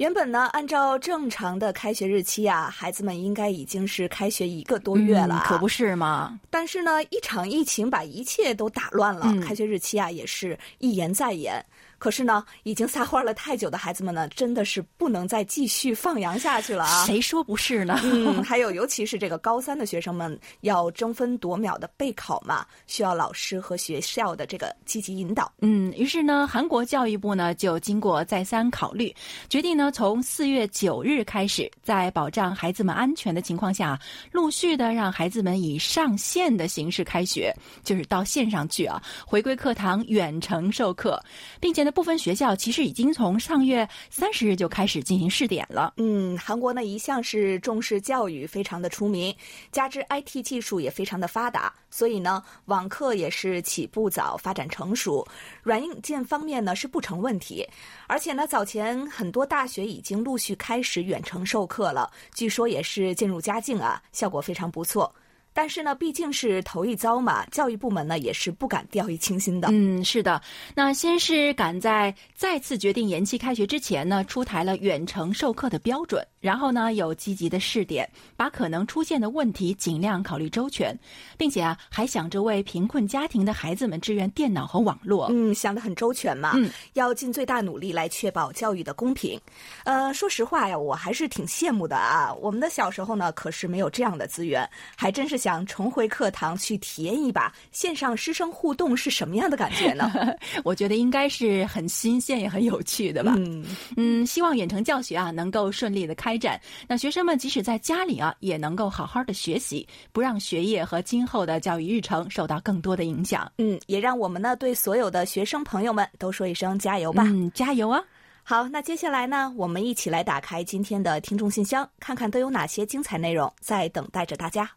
原本呢，按照正常的开学日期啊，孩子们应该已经是开学一个多月了、啊可不是吗。但是呢，一场疫情把一切都打乱了，嗯开学日期啊也是一延再延。可是呢，已经撒欢了太久的孩子们呢，真的是不能再继续放羊下去了啊！谁说不是呢？嗯，还有，尤其是这个高三的学生们，要争分夺秒的备考嘛，需要老师和学校的这个积极引导。嗯，于是呢，韩国教育部呢就经过再三考虑，决定呢从四月九日开始，在保障孩子们安全的情况下，陆续的让孩子们以上线的形式开学，就是到线上去啊，回归课堂远程授课，并且呢，部分学校其实已经从上月三十日就开始进行试点了。嗯，韩国呢一向是重视教育，非常的出名，加之 IT 技术也非常的发达，所以呢，网课也是起步早，发展成熟，软硬件方面呢是不成问题。而且呢，早前很多大学已经陆续开始远程授课了，据说也是渐入佳境啊，效果非常不错。但是呢，毕竟是头一遭嘛，教育部门呢也是不敢掉以轻心的。嗯，是的。那先是赶在再次决定延期开学之前呢，出台了远程授课的标准，然后呢有积极的试点，把可能出现的问题尽量考虑周全，并且啊还想着为贫困家庭的孩子们支援电脑和网络。嗯，想得很周全嘛，嗯要尽最大努力来确保教育的公平。呃，说实话呀，我还是挺羡慕的啊。我们的小时候呢，可是没有这样的资源，还真是想重回课堂去体验一把线上师生互动是什么样的感觉呢？我觉得应该是很新鲜也很有趣的吧。嗯，嗯，希望远程教学啊能够顺利的开展。那学生们即使在家里啊，也能够好好的学习，不让学业和今后的教育日程受到更多的影响。嗯，也让我们呢对所有的学生朋友们都说一声加油吧。嗯，加油啊！好，那接下来呢，我们一起来打开今天的听众信箱，看看都有哪些精彩内容在等待着大家。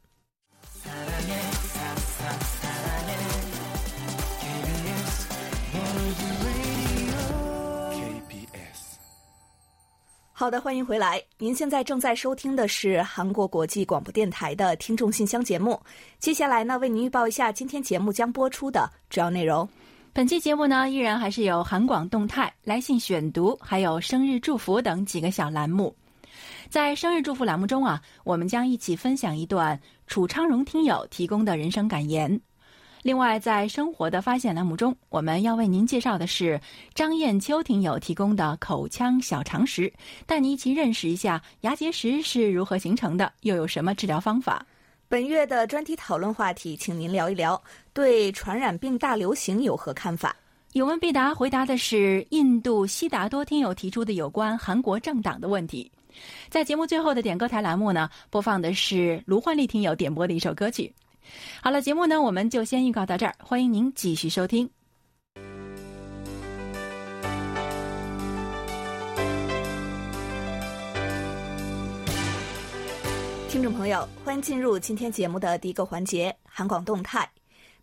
好的，欢迎回来。您现在正在收听的是韩国国际广播电台的听众信箱节目。接下来呢，为您预报一下今天节目将播出的主要内容。本期节目呢，依然还是有韩广动态、来信选读，还有生日祝福等几个小栏目。在生日祝福栏目中啊，我们将一起分享一段楚昌荣听友提供的人生感言。另外，在生活的发现栏目中，我们要为您介绍的是张艳秋听友提供的口腔小常识，带您一起认识一下牙结石是如何形成的，又有什么治疗方法。本月的专题讨论话题，请您聊一聊对传染病大流行有何看法？有问必答回答的是印度悉达多听友提出的有关韩国政党的问题。在节目最后的点歌台栏目呢，播放的是卢焕丽听友点播的一首歌曲。好了，节目呢我们就先预告到这儿，欢迎您继续收听。听众朋友，欢迎进入今天节目的第一个环节——韩广动态。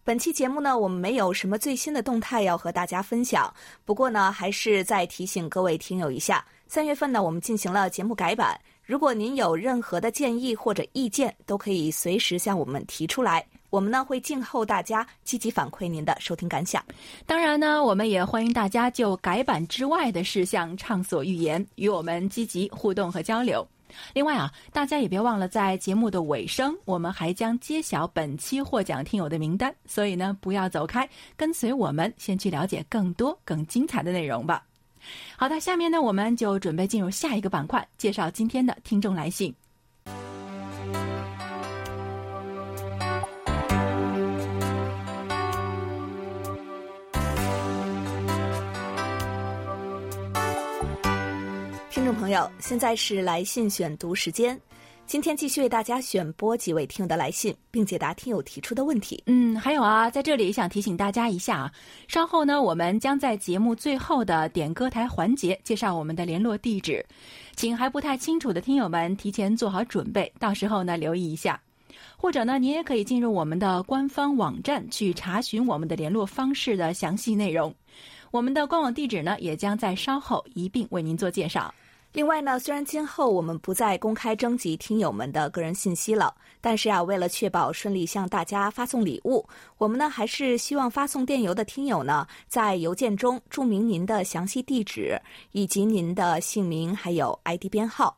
本期节目呢，我们没有什么最新的动态要和大家分享。不过呢，还是再提醒各位听友一下，三月份呢，我们进行了节目改版。如果您有任何的建议或者意见，都可以随时向我们提出来。我们呢会静候大家积极反馈您的收听感想。当然呢，我们也欢迎大家就改版之外的事项畅所欲言，与我们积极互动和交流。另外啊，大家也别忘了，在节目的尾声，我们还将揭晓本期获奖听友的名单。所以呢，不要走开，跟随我们，先去了解更多更精彩的内容吧。好的，下面呢，我们就准备进入下一个板块，介绍今天的听众来信。听众朋友，现在是来信选读时间。今天继续为大家选播几位听友的来信，并解答听友提出的问题。嗯，还有啊，在这里想提醒大家一下啊，稍后呢，我们将在节目最后的点歌台环节介绍我们的联络地址，请还不太清楚的听友们提前做好准备，到时候呢留意一下。或者呢，您也可以进入我们的官方网站去查询我们的联络方式的详细内容。我们的官网地址呢，也将在稍后一并为您做介绍。另外呢，虽然今后我们不再公开征集听友们的个人信息了，但是啊，为了确保顺利向大家发送礼物，我们呢还是希望发送电邮的听友呢，在邮件中注明您的详细地址以及您的姓名还有 ID 编号。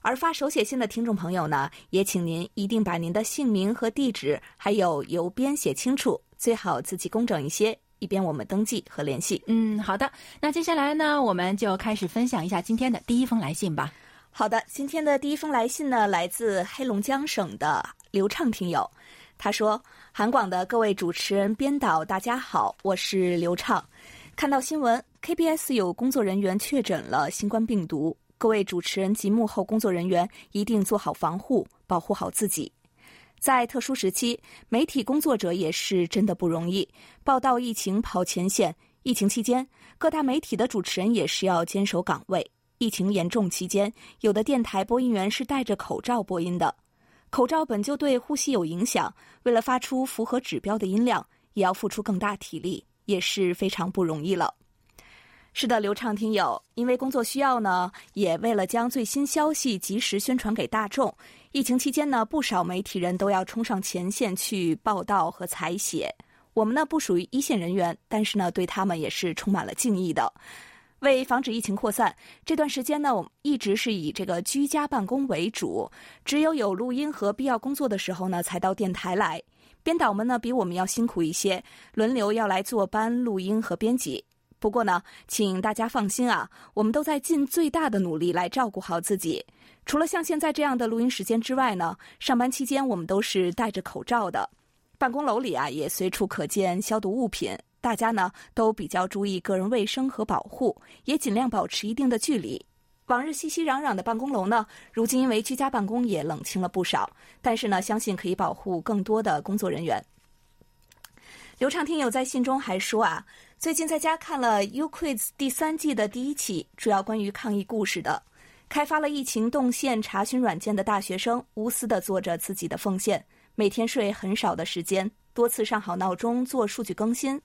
而发手写信的听众朋友呢，也请您一定把您的姓名和地址还有邮编写清楚，最好字迹工整一些。以便我们登记和联系。嗯，好的。那接下来呢，我们就开始分享一下今天的第一封来信吧。好的，今天的第一封来信呢，来自黑龙江省的刘畅听友。他说：“韩广的各位主持人、编导，大家好，我是刘畅。看到新闻，KBS 有工作人员确诊了新冠病毒，各位主持人及幕后工作人员一定做好防护，保护好自己。”在特殊时期，媒体工作者也是真的不容易，报道疫情跑前线。疫情期间，各大媒体的主持人也是要坚守岗位。疫情严重期间，有的电台播音员是戴着口罩播音的，口罩本就对呼吸有影响，为了发出符合指标的音量，也要付出更大体力，也是非常不容易了。是的，流畅听友，因为工作需要呢，也为了将最新消息及时宣传给大众。疫情期间呢，不少媒体人都要冲上前线去报道和采写。我们呢不属于一线人员，但是呢对他们也是充满了敬意的。为防止疫情扩散，这段时间呢，我们一直是以这个居家办公为主，只有有录音和必要工作的时候呢，才到电台来。编导们呢比我们要辛苦一些，轮流要来坐班录音和编辑。不过呢，请大家放心啊，我们都在尽最大的努力来照顾好自己。除了像现在这样的录音时间之外呢，上班期间我们都是戴着口罩的。办公楼里啊，也随处可见消毒物品，大家呢都比较注意个人卫生和保护，也尽量保持一定的距离。往日熙熙攘攘的办公楼呢，如今因为居家办公也冷清了不少。但是呢，相信可以保护更多的工作人员。刘畅听友在信中还说啊。最近在家看了《U Quiz》第三季的第一期，主要关于抗疫故事的。开发了疫情动线查询软件的大学生，无私的做着自己的奉献，每天睡很少的时间，多次上好闹钟做数据更新。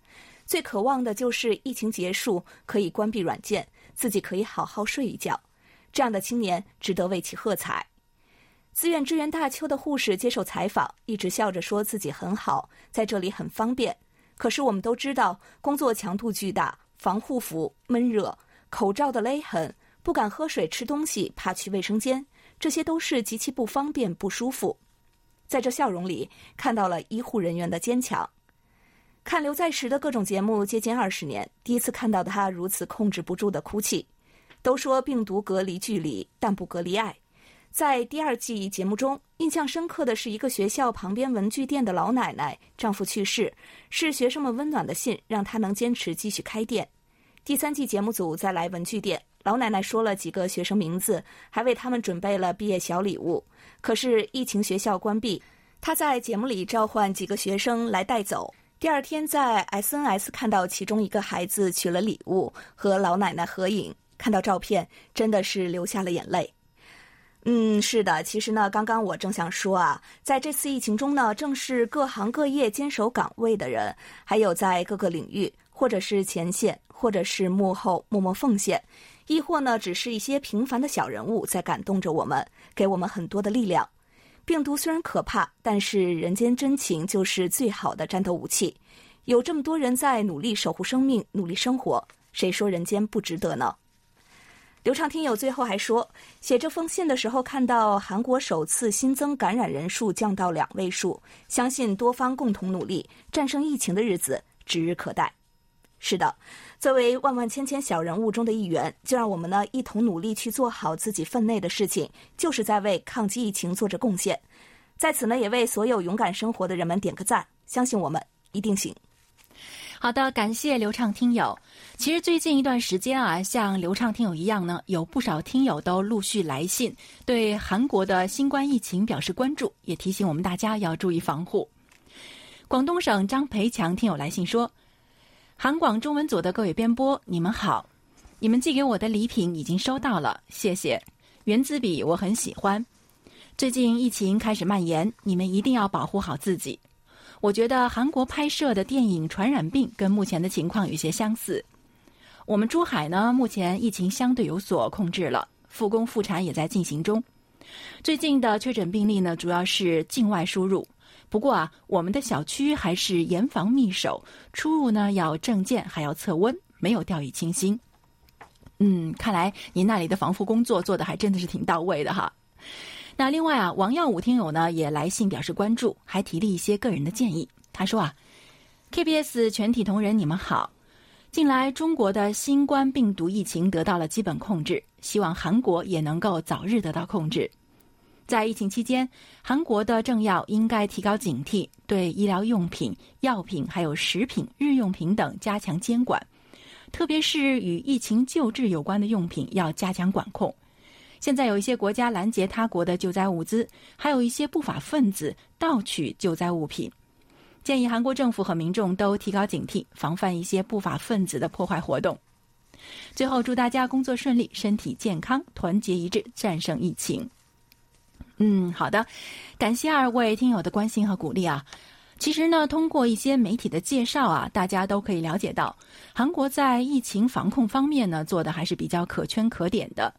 最渴望的就是疫情结束，可以关闭软件，自己可以好好睡一觉。这样的青年值得为其喝彩。自愿支援大邱的护士接受采访，一直笑着说自己很好，在这里很方便。可是我们都知道，工作强度巨大，防护服闷热，口罩的勒痕，不敢喝水吃东西，怕去卫生间，这些都是极其不方便、不舒服。在这笑容里，看到了医护人员的坚强。看刘在石的各种节目接近二十年，第一次看到他如此控制不住的哭泣。都说病毒隔离距离，但不隔离爱。在第二季节目中，印象深刻的是一个学校旁边文具店的老奶奶，丈夫去世，是学生们温暖的信，让她能坚持继续开店。第三季节目组再来文具店，老奶奶说了几个学生名字，还为他们准备了毕业小礼物。可是疫情学校关闭，她在节目里召唤几个学生来带走。第二天在 SNS 看到其中一个孩子取了礼物和老奶奶合影，看到照片真的是流下了眼泪。嗯，是的，其实呢，刚刚我正想说啊，在这次疫情中呢，正是各行各业坚守岗位的人，还有在各个领域，或者是前线，或者是幕后默默奉献，亦或呢，只是一些平凡的小人物，在感动着我们，给我们很多的力量。病毒虽然可怕，但是人间真情就是最好的战斗武器。有这么多人在努力守护生命，努力生活，谁说人间不值得呢？刘畅听友最后还说，写这封信的时候看到韩国首次新增感染人数降到两位数，相信多方共同努力，战胜疫情的日子指日可待。是的，作为万万千千小人物中的一员，就让我们呢一同努力去做好自己分内的事情，就是在为抗击疫情做着贡献。在此呢，也为所有勇敢生活的人们点个赞，相信我们一定行。好的，感谢流畅听友。其实最近一段时间啊，像流畅听友一样呢，有不少听友都陆续来信，对韩国的新冠疫情表示关注，也提醒我们大家要注意防护。广东省张培强听友来信说：“韩广中文组的各位编播，你们好，你们寄给我的礼品已经收到了，谢谢。圆珠笔我很喜欢。最近疫情开始蔓延，你们一定要保护好自己。”我觉得韩国拍摄的电影《传染病》跟目前的情况有些相似。我们珠海呢，目前疫情相对有所控制了，复工复产也在进行中。最近的确诊病例呢，主要是境外输入。不过啊，我们的小区还是严防密守，出入呢要证件，还要测温，没有掉以轻心。嗯，看来您那里的防护工作做的还真的是挺到位的哈。那另外啊，王耀武听友呢也来信表示关注，还提了一些个人的建议。他说啊，KBS 全体同仁，你们好。近来中国的新冠病毒疫情得到了基本控制，希望韩国也能够早日得到控制。在疫情期间，韩国的政要应该提高警惕，对医疗用品、药品还有食品、日用品等加强监管，特别是与疫情救治有关的用品要加强管控。现在有一些国家拦截他国的救灾物资，还有一些不法分子盗取救灾物品。建议韩国政府和民众都提高警惕，防范一些不法分子的破坏活动。最后，祝大家工作顺利，身体健康，团结一致，战胜疫情。嗯，好的，感谢二位听友的关心和鼓励啊。其实呢，通过一些媒体的介绍啊，大家都可以了解到，韩国在疫情防控方面呢，做的还是比较可圈可点的。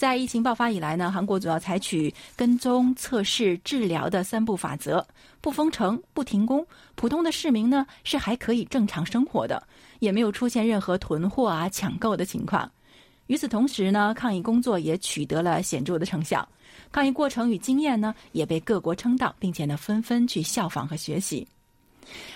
在疫情爆发以来呢，韩国主要采取跟踪、测试、治疗的三步法则：不封城、不停工，普通的市民呢是还可以正常生活的，也没有出现任何囤货啊、抢购的情况。与此同时呢，抗疫工作也取得了显著的成效。抗疫过程与经验呢，也被各国称道，并且呢，纷纷去效仿和学习。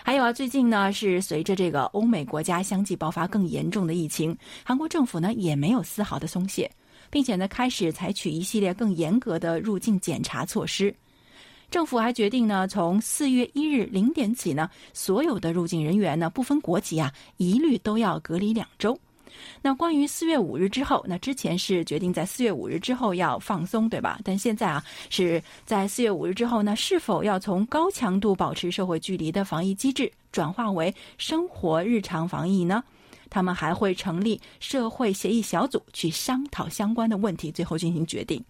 还有啊，最近呢，是随着这个欧美国家相继爆发更严重的疫情，韩国政府呢也没有丝毫的松懈，并且呢，开始采取一系列更严格的入境检查措施。政府还决定呢，从四月一日零点起呢，所有的入境人员呢，不分国籍啊，一律都要隔离两周。那关于四月五日之后，那之前是决定在四月五日之后要放松，对吧？但现在啊，是在四月五日之后呢，是否要从高强度保持社会距离的防疫机制转化为生活日常防疫呢？他们还会成立社会协议小组去商讨相关的问题，最后进行决定。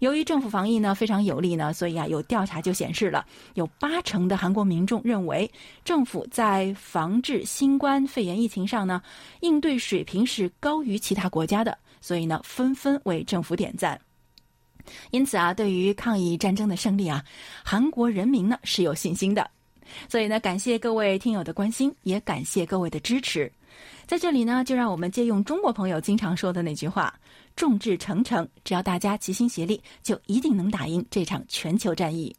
由于政府防疫呢非常有力呢，所以啊有调查就显示了，有八成的韩国民众认为政府在防治新冠肺炎疫情上呢应对水平是高于其他国家的，所以呢纷纷为政府点赞。因此啊，对于抗疫战争的胜利啊，韩国人民呢是有信心的。所以呢，感谢各位听友的关心，也感谢各位的支持。在这里呢，就让我们借用中国朋友经常说的那句话。众志成城，只要大家齐心协力，就一定能打赢这场全球战役。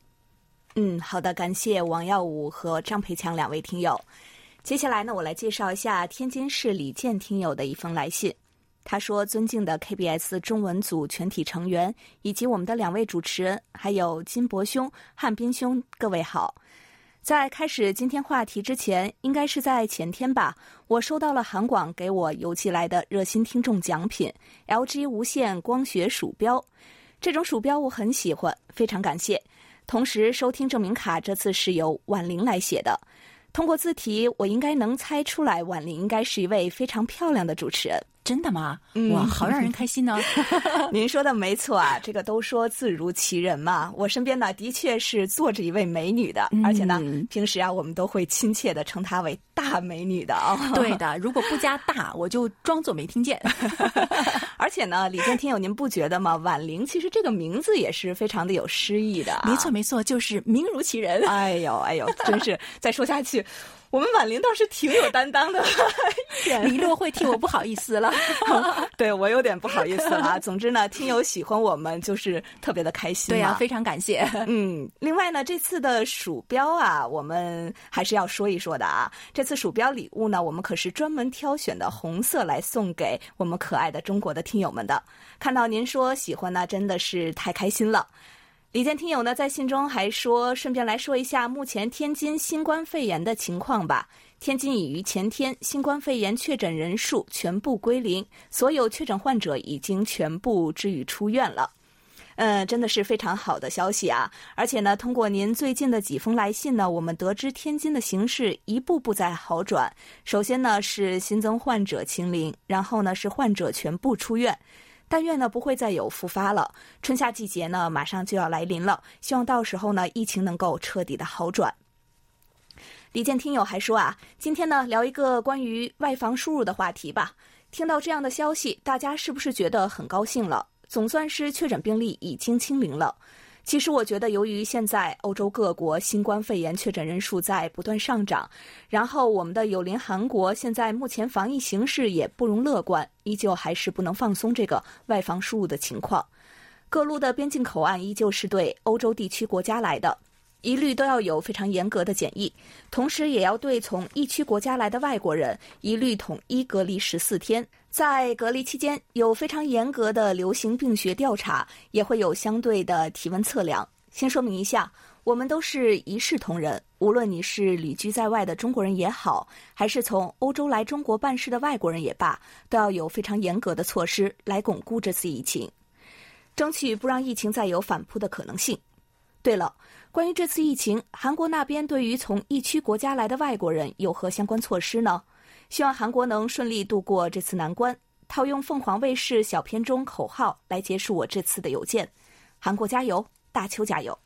嗯，好的，感谢王耀武和张培强两位听友。接下来呢，我来介绍一下天津市李健听友的一封来信。他说：“尊敬的 KBS 中文组全体成员，以及我们的两位主持人，还有金博兄、汉斌兄，各位好。”在开始今天话题之前，应该是在前天吧，我收到了韩广给我邮寄来的热心听众奖品 ——LG 无线光学鼠标。这种鼠标我很喜欢，非常感谢。同时，收听证明卡这次是由婉玲来写的。通过字体，我应该能猜出来，婉玲应该是一位非常漂亮的主持人。真的吗？哇，好让人开心呢！您说的没错啊，这个都说字如其人嘛。我身边呢，的确是坐着一位美女的，而且呢，平时啊，我们都会亲切的称她为大美女的啊。对的，如果不加大，我就装作没听见。而且呢，李健听友，您不觉得吗？婉玲其实这个名字也是非常的有诗意的。没错，没错，就是名如其人。哎呦，哎呦，真是再说下去。我们婉玲倒是挺有担当的，李洛会替我不好意思了，对我有点不好意思了。总之呢，听友喜欢我们就是特别的开心。对呀，非常感谢。嗯，另外呢，这次的鼠标啊，我们还是要说一说的啊。这次鼠标礼物呢，我们可是专门挑选的红色来送给我们可爱的中国的听友们的。看到您说喜欢呢，真的是太开心了。李健听友呢在信中还说，顺便来说一下目前天津新冠肺炎的情况吧。天津已于前天新冠肺炎确诊人数全部归零，所有确诊患者已经全部治愈出院了。嗯，真的是非常好的消息啊！而且呢，通过您最近的几封来信呢，我们得知天津的形势一步步在好转。首先呢是新增患者清零，然后呢是患者全部出院。但愿呢不会再有复发了。春夏季节呢马上就要来临了，希望到时候呢疫情能够彻底的好转。李健听友还说啊，今天呢聊一个关于外防输入的话题吧。听到这样的消息，大家是不是觉得很高兴了？总算是确诊病例已经清零了。其实我觉得，由于现在欧洲各国新冠肺炎确诊人数在不断上涨，然后我们的友邻韩国现在目前防疫形势也不容乐观，依旧还是不能放松这个外防输入的情况。各路的边境口岸依旧是对欧洲地区国家来的。一律都要有非常严格的检疫，同时也要对从疫区国家来的外国人一律统一隔离十四天。在隔离期间，有非常严格的流行病学调查，也会有相对的体温测量。先说明一下，我们都是一视同仁，无论你是旅居在外的中国人也好，还是从欧洲来中国办事的外国人也罢，都要有非常严格的措施来巩固这次疫情，争取不让疫情再有反扑的可能性。对了。关于这次疫情，韩国那边对于从疫区国家来的外国人有何相关措施呢？希望韩国能顺利度过这次难关。套用凤凰卫视小片中口号来结束我这次的邮件：韩国加油，大邱加油！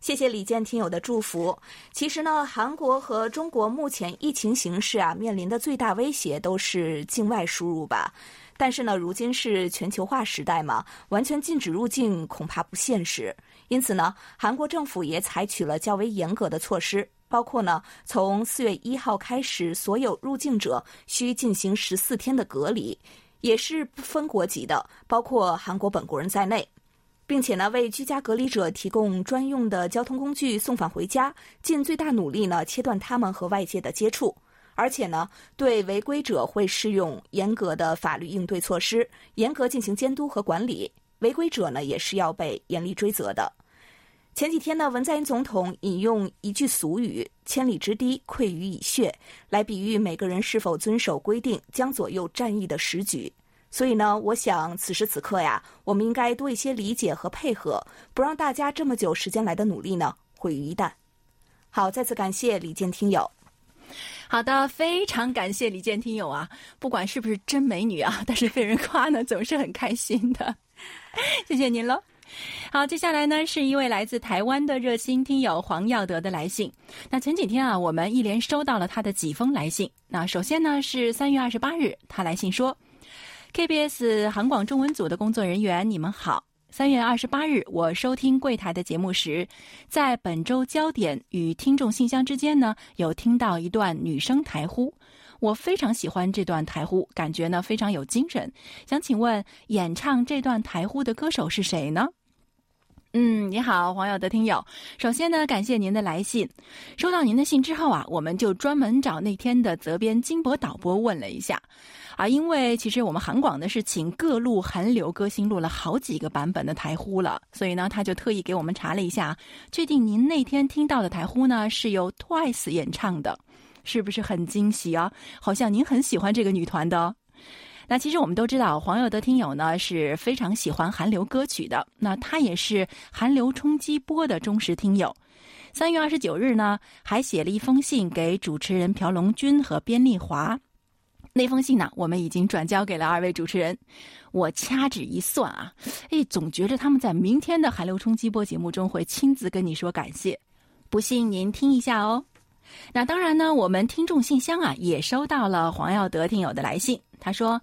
谢谢李健听友的祝福。其实呢，韩国和中国目前疫情形势啊，面临的最大威胁都是境外输入吧。但是呢，如今是全球化时代嘛，完全禁止入境恐怕不现实。因此呢，韩国政府也采取了较为严格的措施，包括呢，从四月一号开始，所有入境者需进行十四天的隔离，也是不分国籍的，包括韩国本国人在内，并且呢，为居家隔离者提供专用的交通工具送返回家，尽最大努力呢，切断他们和外界的接触。而且呢，对违规者会适用严格的法律应对措施，严格进行监督和管理。违规者呢，也是要被严厉追责的。前几天呢，文在寅总统引用一句俗语“千里之堤，溃于蚁穴”来比喻每个人是否遵守规定，将左右战役的时局。所以呢，我想此时此刻呀，我们应该多一些理解和配合，不让大家这么久时间来的努力呢毁于一旦。好，再次感谢李健听友。好的，非常感谢李健听友啊！不管是不是真美女啊，但是被人夸呢，总是很开心的。谢谢您喽。好，接下来呢是一位来自台湾的热心听友黄耀德的来信。那前几天啊，我们一连收到了他的几封来信。那首先呢是三月二十八日，他来信说：“KBS 韩广中文组的工作人员，你们好。”三月二十八日，我收听柜台的节目时，在本周焦点与听众信箱之间呢，有听到一段女生台呼，我非常喜欢这段台呼，感觉呢非常有精神。想请问，演唱这段台呼的歌手是谁呢？嗯，你好，黄友的听友。首先呢，感谢您的来信。收到您的信之后啊，我们就专门找那天的责编金博导播问了一下。啊，因为其实我们韩广呢是请各路韩流歌星录了好几个版本的台呼了，所以呢他就特意给我们查了一下，确定您那天听到的台呼呢是由 Twice 演唱的，是不是很惊喜啊？好像您很喜欢这个女团的。那其实我们都知道，黄友的听友呢是非常喜欢韩流歌曲的，那他也是韩流冲击波的忠实听友。三月二十九日呢，还写了一封信给主持人朴龙君和边丽华。那封信呢，我们已经转交给了二位主持人。我掐指一算啊，哎，总觉着他们在明天的《韩流冲击波》节目中会亲自跟你说感谢。不信您听一下哦。那当然呢，我们听众信箱啊也收到了黄耀德听友的来信。他说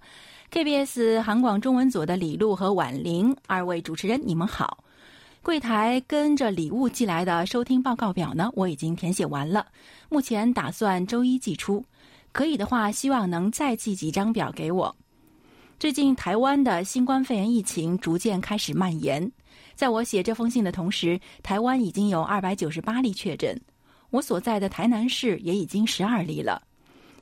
：“KBS 韩广中文组的李璐和婉玲二位主持人，你们好。柜台跟着礼物寄来的收听报告表呢，我已经填写完了，目前打算周一寄出。”可以的话，希望能再寄几张表给我。最近台湾的新冠肺炎疫情逐渐开始蔓延，在我写这封信的同时，台湾已经有二百九十八例确诊，我所在的台南市也已经十二例了。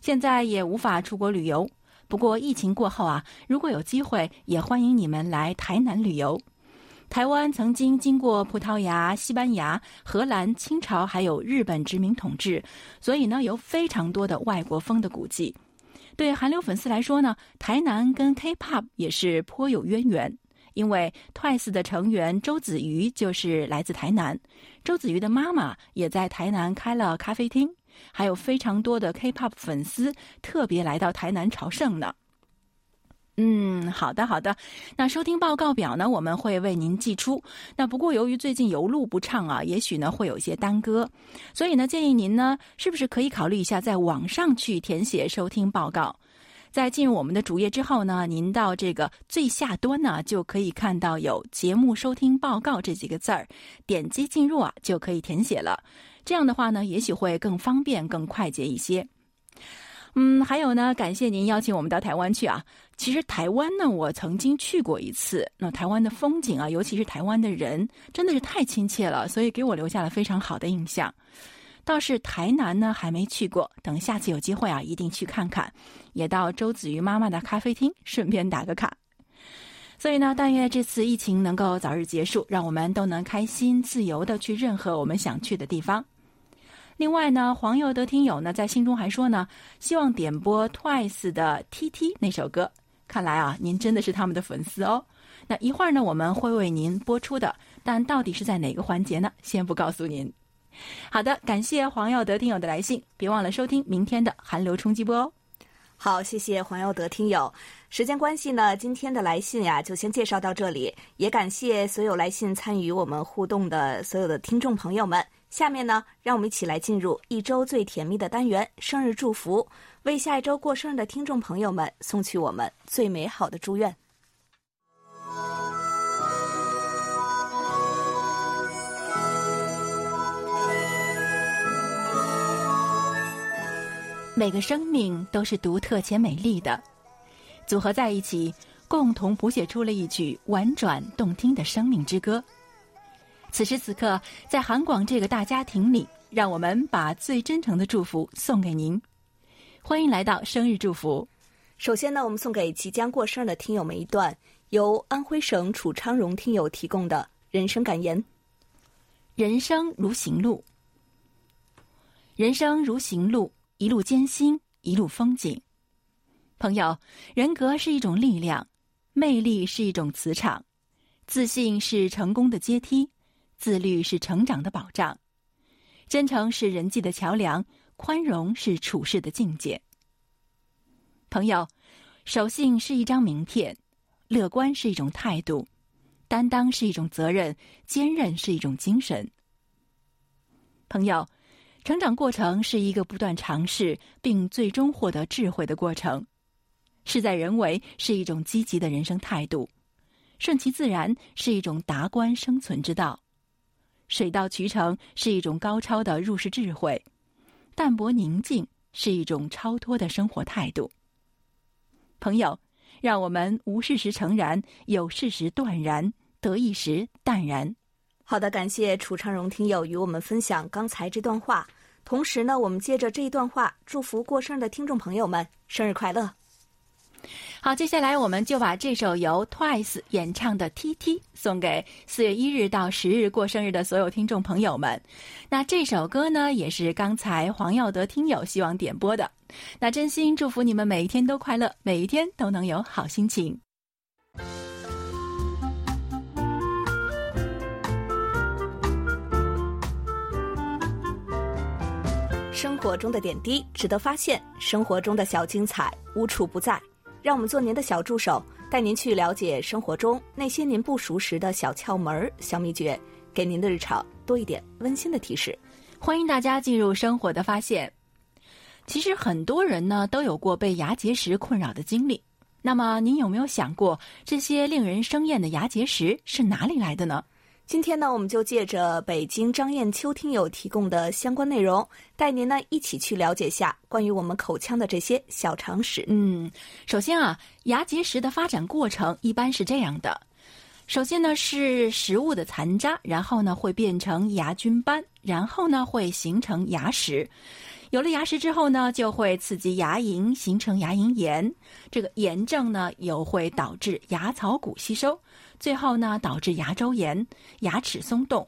现在也无法出国旅游，不过疫情过后啊，如果有机会，也欢迎你们来台南旅游。台湾曾经经过葡萄牙、西班牙、荷兰、清朝还有日本殖民统治，所以呢有非常多的外国风的古迹。对韩流粉丝来说呢，台南跟 K-pop 也是颇有渊源，因为 Twice 的成员周子瑜就是来自台南，周子瑜的妈妈也在台南开了咖啡厅，还有非常多的 K-pop 粉丝特别来到台南朝圣呢。嗯，好的，好的。那收听报告表呢，我们会为您寄出。那不过由于最近邮路不畅啊，也许呢会有一些耽搁，所以呢建议您呢，是不是可以考虑一下在网上去填写收听报告？在进入我们的主页之后呢，您到这个最下端呢，就可以看到有“节目收听报告”这几个字儿，点击进入啊，就可以填写了。这样的话呢，也许会更方便、更快捷一些。嗯，还有呢，感谢您邀请我们到台湾去啊。其实台湾呢，我曾经去过一次。那台湾的风景啊，尤其是台湾的人，真的是太亲切了，所以给我留下了非常好的印象。倒是台南呢，还没去过，等下次有机会啊，一定去看看。也到周子瑜妈妈的咖啡厅，顺便打个卡。所以呢，但愿这次疫情能够早日结束，让我们都能开心、自由的去任何我们想去的地方。另外呢，黄佑德听友呢在信中还说呢，希望点播 Twice 的 TT 那首歌。看来啊，您真的是他们的粉丝哦。那一会儿呢，我们会为您播出的，但到底是在哪个环节呢？先不告诉您。好的，感谢黄耀德听友的来信，别忘了收听明天的寒流冲击波哦。好，谢谢黄耀德听友。时间关系呢，今天的来信呀，就先介绍到这里。也感谢所有来信参与我们互动的所有的听众朋友们。下面呢，让我们一起来进入一周最甜蜜的单元——生日祝福，为下一周过生日的听众朋友们送去我们最美好的祝愿。每个生命都是独特且美丽的，组合在一起，共同谱写出了一曲婉转动听的生命之歌。此时此刻，在韩广这个大家庭里，让我们把最真诚的祝福送给您。欢迎来到生日祝福。首先呢，我们送给即将过生日的听友们一段由安徽省楚昌荣听友提供的人生感言：人生如行路，人生如行路，一路艰辛，一路风景。朋友，人格是一种力量，魅力是一种磁场，自信是成功的阶梯。自律是成长的保障，真诚是人际的桥梁，宽容是处事的境界。朋友，守信是一张名片，乐观是一种态度，担当是一种责任，坚韧是一种精神。朋友，成长过程是一个不断尝试并最终获得智慧的过程，事在人为是一种积极的人生态度，顺其自然是一种达观生存之道。水到渠成是一种高超的入世智慧，淡泊宁静是一种超脱的生活态度。朋友，让我们无事时诚然，有事时断然，得意时淡然。好的，感谢楚昌荣听友与我们分享刚才这段话。同时呢，我们接着这一段话，祝福过生日的听众朋友们生日快乐。好，接下来我们就把这首由 Twice 演唱的《T T》送给四月一日到十日过生日的所有听众朋友们。那这首歌呢，也是刚才黄耀德听友希望点播的。那真心祝福你们每一天都快乐，每一天都能有好心情。生活中的点滴值得发现，生活中的小精彩无处不在。让我们做您的小助手，带您去了解生活中那些您不熟识的小窍门、小秘诀，给您的日常多一点温馨的提示。欢迎大家进入生活的发现。其实很多人呢都有过被牙结石困扰的经历。那么您有没有想过，这些令人生厌的牙结石是哪里来的呢？今天呢，我们就借着北京张艳秋听友提供的相关内容，带您呢一起去了解下关于我们口腔的这些小常识。嗯，首先啊，牙结石的发展过程一般是这样的：首先呢是食物的残渣，然后呢会变成牙菌斑，然后呢会形成牙石。有了牙石之后呢，就会刺激牙龈形成牙龈炎，这个炎症呢又会导致牙槽骨吸收。最后呢，导致牙周炎、牙齿松动。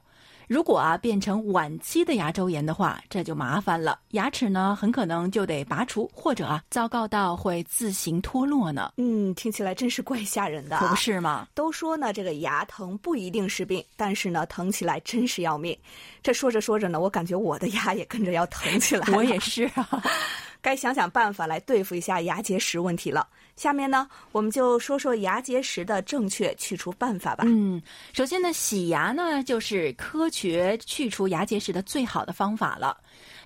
如果啊变成晚期的牙周炎的话，这就麻烦了，牙齿呢很可能就得拔除，或者啊糟糕到会自行脱落呢。嗯，听起来真是怪吓人的，可不是吗？都说呢，这个牙疼不一定是病，但是呢，疼起来真是要命。这说着说着呢，我感觉我的牙也跟着要疼起来。我也是啊。该想想办法来对付一下牙结石问题了。下面呢，我们就说说牙结石的正确去除办法吧。嗯，首先呢，洗牙呢就是科学去除牙结石的最好的方法了。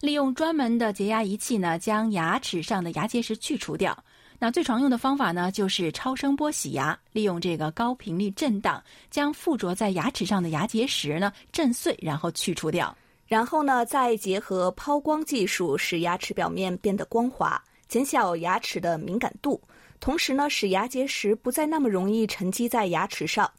利用专门的洁牙仪器呢，将牙齿上的牙结石去除掉。那最常用的方法呢，就是超声波洗牙，利用这个高频率震荡，将附着在牙齿上的牙结石呢震碎，然后去除掉。然后呢，再结合抛光技术，使牙齿表面变得光滑，减小牙齿的敏感度，同时呢，使牙结石不再那么容易沉积在牙齿上。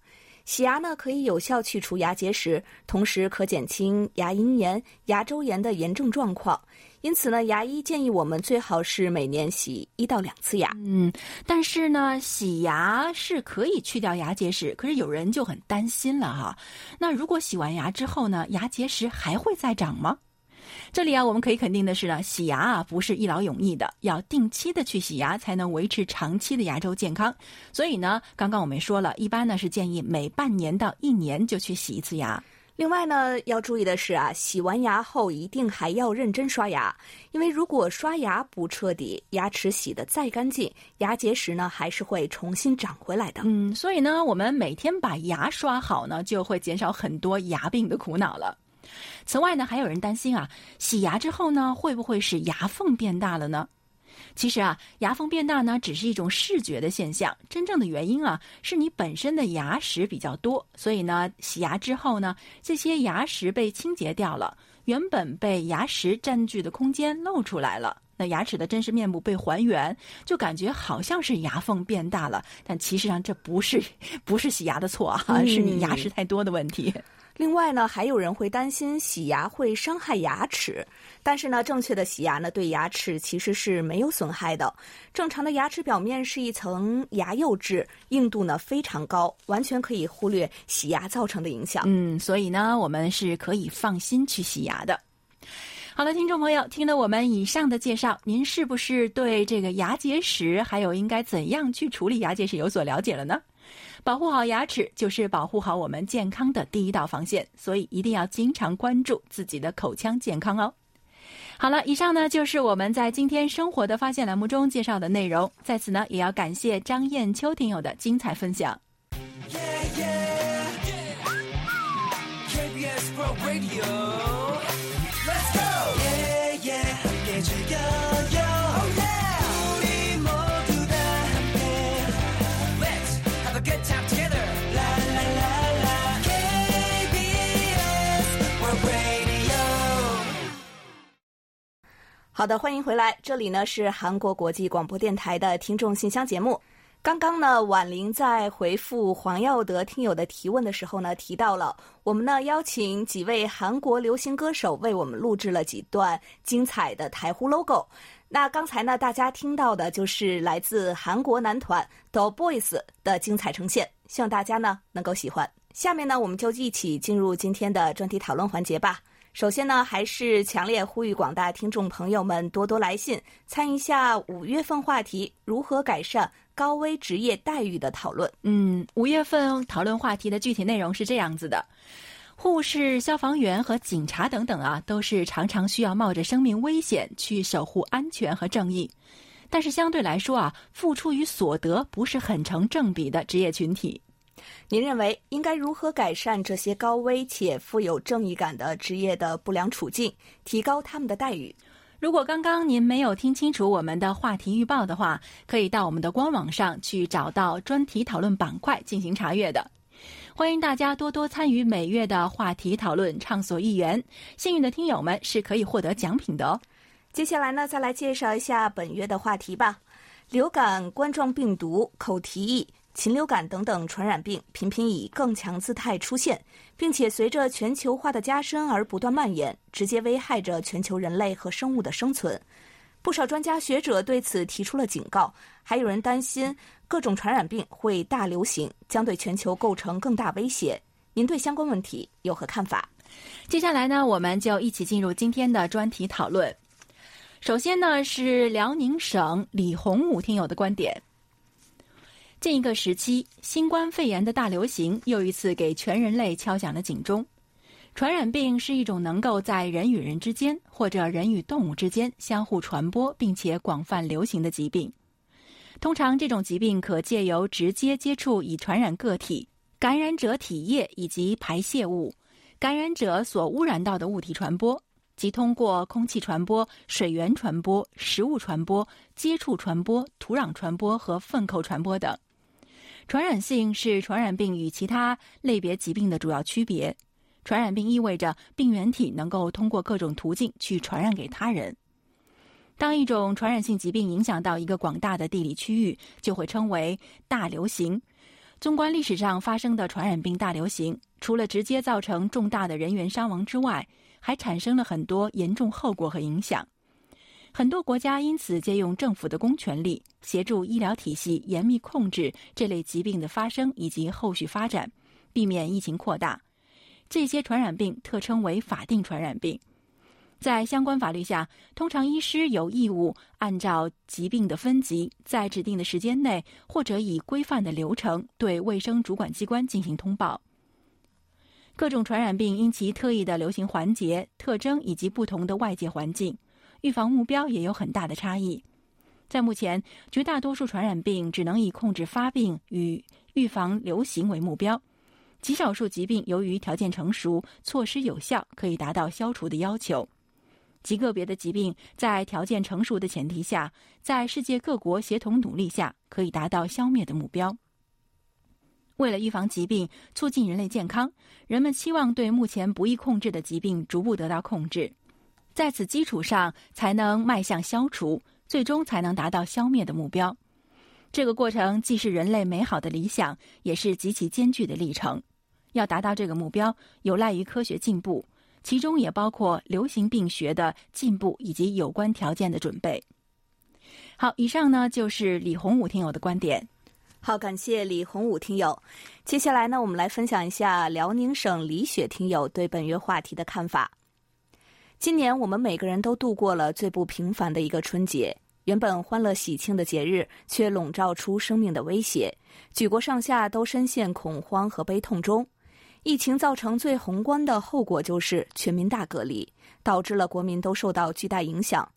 洗牙呢，可以有效去除牙结石，同时可减轻牙龈炎、牙周炎的炎症状况。因此呢，牙医建议我们最好是每年洗一到两次牙。嗯，但是呢，洗牙是可以去掉牙结石，可是有人就很担心了哈。那如果洗完牙之后呢，牙结石还会再长吗？这里啊，我们可以肯定的是呢，洗牙啊不是一劳永逸的，要定期的去洗牙才能维持长期的牙周健康。所以呢，刚刚我们说了一般呢是建议每半年到一年就去洗一次牙。另外呢，要注意的是啊，洗完牙后一定还要认真刷牙，因为如果刷牙不彻底，牙齿洗得再干净，牙结石呢还是会重新长回来的。嗯，所以呢，我们每天把牙刷好呢，就会减少很多牙病的苦恼了。此外呢，还有人担心啊，洗牙之后呢，会不会使牙缝变大了呢？其实啊，牙缝变大呢，只是一种视觉的现象。真正的原因啊，是你本身的牙石比较多，所以呢，洗牙之后呢，这些牙石被清洁掉了，原本被牙石占据的空间露出来了，那牙齿的真实面目被还原，就感觉好像是牙缝变大了。但其实上这不是 不是洗牙的错啊，是你牙石太多的问题。另外呢，还有人会担心洗牙会伤害牙齿，但是呢，正确的洗牙呢，对牙齿其实是没有损害的。正常的牙齿表面是一层牙釉质，硬度呢非常高，完全可以忽略洗牙造成的影响。嗯，所以呢，我们是可以放心去洗牙的。好了，听众朋友，听了我们以上的介绍，您是不是对这个牙结石还有应该怎样去处理牙结石有所了解了呢？保护好牙齿，就是保护好我们健康的第一道防线，所以一定要经常关注自己的口腔健康哦。好了，以上呢就是我们在今天生活的发现栏目中介绍的内容，在此呢也要感谢张艳秋听友的精彩分享。好的，欢迎回来，这里呢是韩国国际广播电台的听众信箱节目。刚刚呢，婉玲在回复黄耀德听友的提问的时候呢，提到了我们呢邀请几位韩国流行歌手为我们录制了几段精彩的台呼 logo。那刚才呢，大家听到的就是来自韩国男团 The Boys 的精彩呈现，希望大家呢能够喜欢。下面呢，我们就一起进入今天的专题讨论环节吧。首先呢，还是强烈呼吁广大听众朋友们多多来信，参与一下五月份话题如何改善高危职业待遇的讨论。嗯，五月份讨论话题的具体内容是这样子的：护士、消防员和警察等等啊，都是常常需要冒着生命危险去守护安全和正义，但是相对来说啊，付出与所得不是很成正比的职业群体。您认为应该如何改善这些高危且富有正义感的职业的不良处境，提高他们的待遇？如果刚刚您没有听清楚我们的话题预报的话，可以到我们的官网上去找到专题讨论板块进行查阅的。欢迎大家多多参与每月的话题讨论，畅所欲言。幸运的听友们是可以获得奖品的哦。接下来呢，再来介绍一下本月的话题吧：流感、冠状病毒、口蹄疫。禽流感等等传染病频频以更强姿态出现，并且随着全球化的加深而不断蔓延，直接危害着全球人类和生物的生存。不少专家学者对此提出了警告，还有人担心各种传染病会大流行，将对全球构成更大威胁。您对相关问题有何看法？接下来呢，我们就一起进入今天的专题讨论。首先呢，是辽宁省李洪武听友的观点。近一个时期，新冠肺炎的大流行又一次给全人类敲响了警钟。传染病是一种能够在人与人之间或者人与动物之间相互传播并且广泛流行的疾病。通常，这种疾病可借由直接接触已传染个体、感染者体液以及排泄物、感染者所污染到的物体传播。即通过空气传播、水源传播、食物传播、接触传播、土壤传播和粪口传播等。传染性是传染病与其他类别疾病的主要区别。传染病意味着病原体能够通过各种途径去传染给他人。当一种传染性疾病影响到一个广大的地理区域，就会称为大流行。纵观历史上发生的传染病大流行，除了直接造成重大的人员伤亡之外，还产生了很多严重后果和影响。很多国家因此借用政府的公权力，协助医疗体系严密控制这类疾病的发生以及后续发展，避免疫情扩大。这些传染病特称为法定传染病，在相关法律下，通常医师有义务按照疾病的分级，在指定的时间内或者以规范的流程对卫生主管机关进行通报。各种传染病因其特异的流行环节、特征以及不同的外界环境，预防目标也有很大的差异。在目前，绝大多数传染病只能以控制发病与预防流行为目标。极少数疾病由于条件成熟、措施有效，可以达到消除的要求；极个别的疾病在条件成熟的前提下，在世界各国协同努力下，可以达到消灭的目标。为了预防疾病、促进人类健康，人们期望对目前不易控制的疾病逐步得到控制，在此基础上才能迈向消除，最终才能达到消灭的目标。这个过程既是人类美好的理想，也是极其艰巨的历程。要达到这个目标，有赖于科学进步，其中也包括流行病学的进步以及有关条件的准备。好，以上呢就是李洪武听友的观点。好，感谢李洪武听友。接下来呢，我们来分享一下辽宁省李雪听友对本月话题的看法。今年我们每个人都度过了最不平凡的一个春节。原本欢乐喜庆的节日，却笼罩出生命的威胁，举国上下都深陷恐慌和悲痛中。疫情造成最宏观的后果就是全民大隔离，导致了国民都受到巨大影响。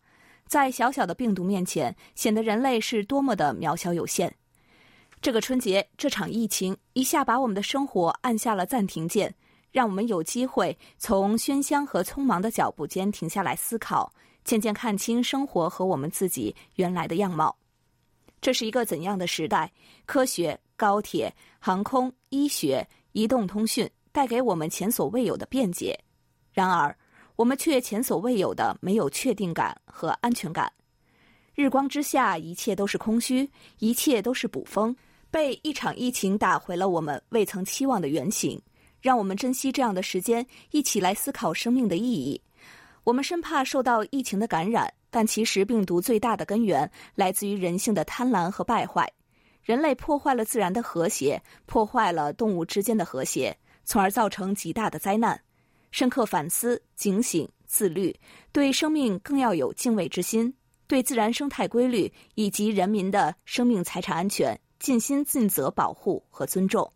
在小小的病毒面前，显得人类是多么的渺小有限。这个春节，这场疫情一下把我们的生活按下了暂停键，让我们有机会从喧嚣和匆忙的脚步间停下来思考。渐渐看清生活和我们自己原来的样貌，这是一个怎样的时代？科学、高铁、航空、医学、移动通讯带给我们前所未有的便捷，然而我们却前所未有的没有确定感和安全感。日光之下，一切都是空虚，一切都是捕风，被一场疫情打回了我们未曾期望的原形。让我们珍惜这样的时间，一起来思考生命的意义。我们生怕受到疫情的感染，但其实病毒最大的根源来自于人性的贪婪和败坏。人类破坏了自然的和谐，破坏了动物之间的和谐，从而造成极大的灾难。深刻反思、警醒、自律，对生命更要有敬畏之心，对自然生态规律以及人民的生命财产安全尽心尽责保护和尊重。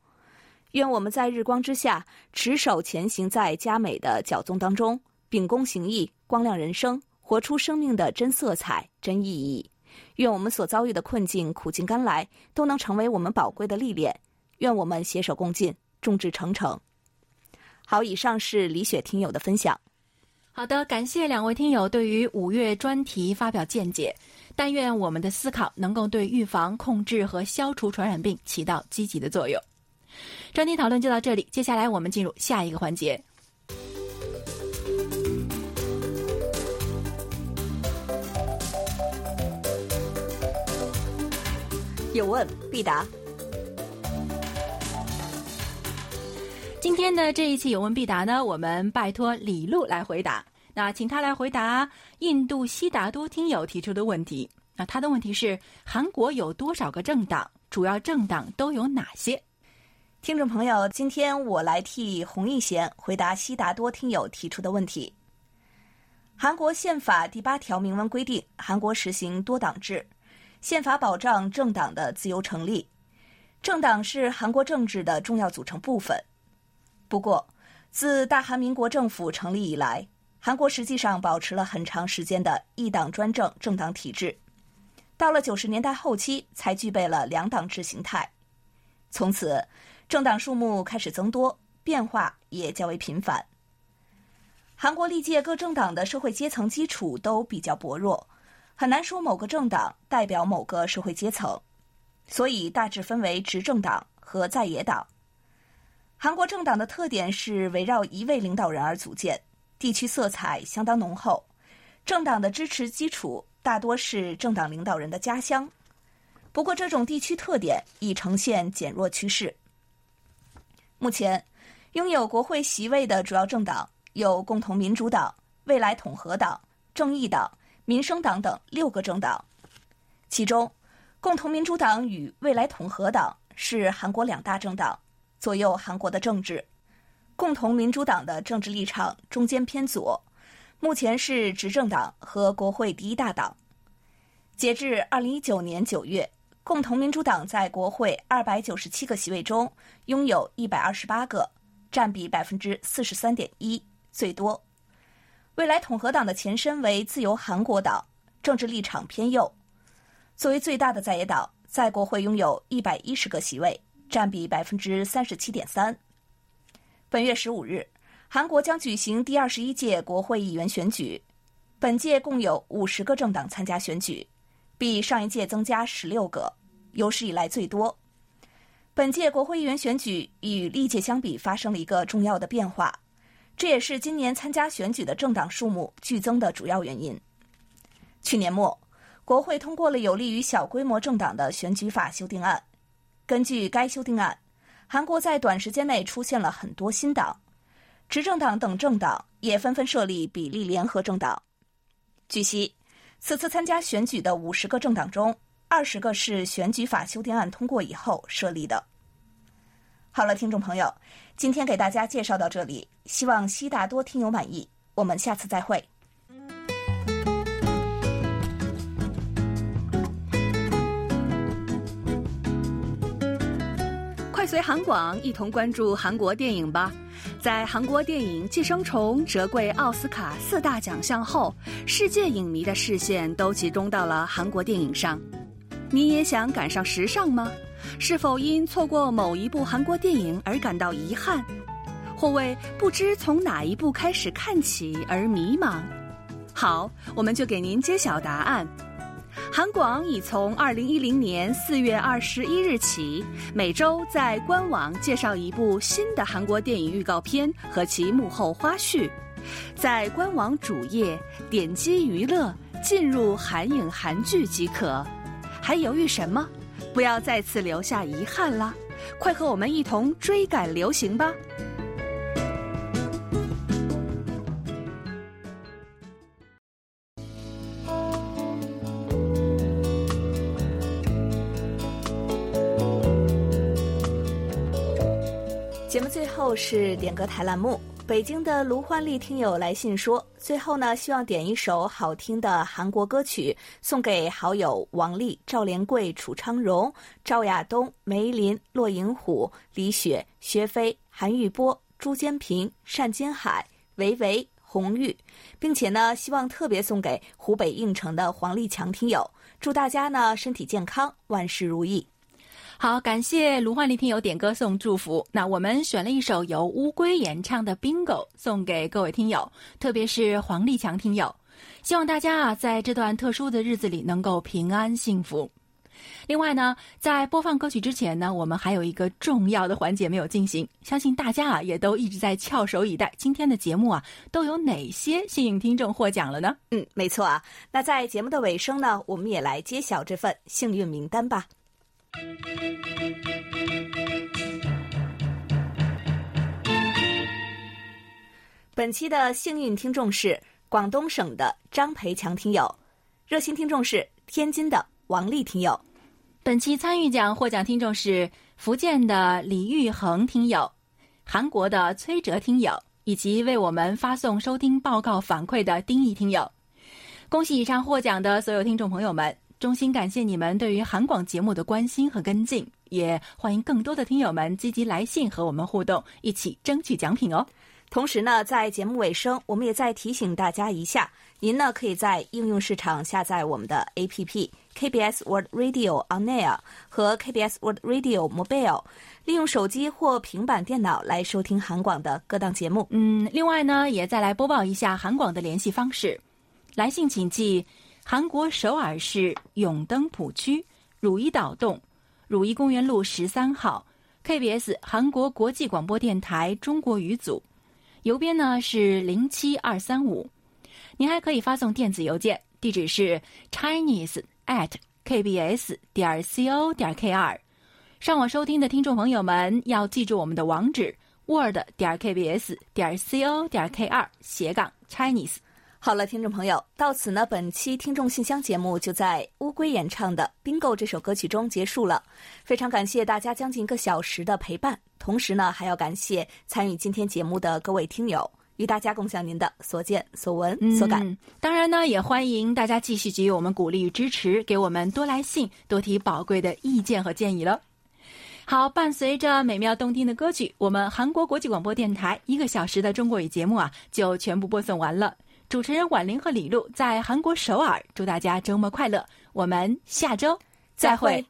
愿我们在日光之下，持守前行在佳美的脚踪当中。秉公行义，光亮人生，活出生命的真色彩、真意义。愿我们所遭遇的困境、苦尽甘来，都能成为我们宝贵的历练。愿我们携手共进，众志成城。好，以上是李雪听友的分享。好的，感谢两位听友对于五月专题发表见解。但愿我们的思考能够对预防、控制和消除传染病起到积极的作用。专题讨论就到这里，接下来我们进入下一个环节。有问必答。今天的这一期有问必答呢，我们拜托李璐来回答。那请他来回答印度悉达多听友提出的问题。那他的问题是：韩国有多少个政党？主要政党都有哪些？听众朋友，今天我来替洪义贤回答悉达多听友提出的问题。韩国宪法第八条明文规定，韩国实行多党制。宪法保障政党的自由成立，政党是韩国政治的重要组成部分。不过，自大韩民国政府成立以来，韩国实际上保持了很长时间的一党专政政党体制。到了九十年代后期，才具备了两党制形态。从此，政党数目开始增多，变化也较为频繁。韩国历届各政党的社会阶层基础都比较薄弱，很难说某个政党代表某个社会阶层，所以大致分为执政党和在野党。韩国政党的特点是围绕一位领导人而组建，地区色彩相当浓厚。政党的支持基础大多是政党领导人的家乡，不过这种地区特点已呈现减弱趋势。目前，拥有国会席位的主要政党有共同民主党、未来统合党、正义党、民生党等六个政党，其中，共同民主党与未来统合党是韩国两大政党。左右韩国的政治，共同民主党的政治立场中间偏左，目前是执政党和国会第一大党。截至二零一九年九月，共同民主党在国会二百九十七个席位中拥有一百二十八个，占比百分之四十三点一，最多。未来统合党的前身为自由韩国党，政治立场偏右，作为最大的在野党，在国会拥有一百一十个席位。占比百分之三十七点三。本月十五日，韩国将举行第二十一届国会议员选举。本届共有五十个政党参加选举，比上一届增加十六个，有史以来最多。本届国会议员选举与历届相比发生了一个重要的变化，这也是今年参加选举的政党数目剧增的主要原因。去年末，国会通过了有利于小规模政党的选举法修订案。根据该修订案，韩国在短时间内出现了很多新党，执政党等政党也纷纷设立比例联合政党。据悉，此次参加选举的五十个政党中，二十个是选举法修订案通过以后设立的。好了，听众朋友，今天给大家介绍到这里，希望悉大多听友满意。我们下次再会。快随韩广一同关注韩国电影吧。在韩国电影《寄生虫》折桂奥斯卡四大奖项后，世界影迷的视线都集中到了韩国电影上。你也想赶上时尚吗？是否因错过某一部韩国电影而感到遗憾，或为不知从哪一部开始看起而迷茫？好，我们就给您揭晓答案。韩广已从二零一零年四月二十一日起，每周在官网介绍一部新的韩国电影预告片和其幕后花絮。在官网主页点击娱乐，进入韩影韩剧即可。还犹豫什么？不要再次留下遗憾啦！快和我们一同追赶流行吧！是点歌台栏目。北京的卢欢丽听友来信说，最后呢，希望点一首好听的韩国歌曲，送给好友王丽、赵连贵、楚昌荣、赵亚东、梅林、骆银虎、李雪、薛飞、韩玉波、朱坚平、单金海、维维、红玉，并且呢，希望特别送给湖北应城的黄立强听友，祝大家呢身体健康，万事如意。好，感谢卢焕丽听友点歌送祝福。那我们选了一首由乌龟演唱的《Bingo》，送给各位听友，特别是黄立强听友。希望大家啊，在这段特殊的日子里能够平安幸福。另外呢，在播放歌曲之前呢，我们还有一个重要的环节没有进行，相信大家啊也都一直在翘首以待。今天的节目啊，都有哪些幸运听众获奖了呢？嗯，没错啊。那在节目的尾声呢，我们也来揭晓这份幸运名单吧。本期的幸运听众是广东省的张培强听友，热心听众是天津的王丽听友。本期参与奖获奖听众是福建的李玉恒听友，韩国的崔哲听友，以及为我们发送收听报告反馈的丁毅听友。恭喜以上获奖的所有听众朋友们！衷心感谢你们对于韩广节目的关心和跟进，也欢迎更多的听友们积极来信和我们互动，一起争取奖品哦。同时呢，在节目尾声，我们也再提醒大家一下，您呢可以在应用市场下载我们的 APP，KBS World Radio On Air 和 KBS World Radio Mobile，利用手机或平板电脑来收听韩广的各档节目。嗯，另外呢，也再来播报一下韩广的联系方式。来信请寄韩国首尔市永登浦区汝矣岛洞汝矣公园路十三号 KBS 韩国国际广播电台中国语组，邮编呢是零七二三五。您还可以发送电子邮件，地址是 chinese at kbs 点 co 点 kr。上网收听的听众朋友们要记住我们的网址 word 点 kbs 点 co 点 kr 斜杠 chinese。好了，听众朋友，到此呢，本期听众信箱节目就在乌龟演唱的《Bingo》这首歌曲中结束了。非常感谢大家将近一个小时的陪伴，同时呢，还要感谢参与今天节目的各位听友，与大家共享您的所见所闻所感。当然呢，也欢迎大家继续给予我们鼓励与支持，给我们多来信，多提宝贵的意见和建议了。好，伴随着美妙动听的歌曲，我们韩国国际广播电台一个小时的中国语节目啊，就全部播送完了。主持人婉玲和李璐在韩国首尔，祝大家周末快乐。我们下周再会。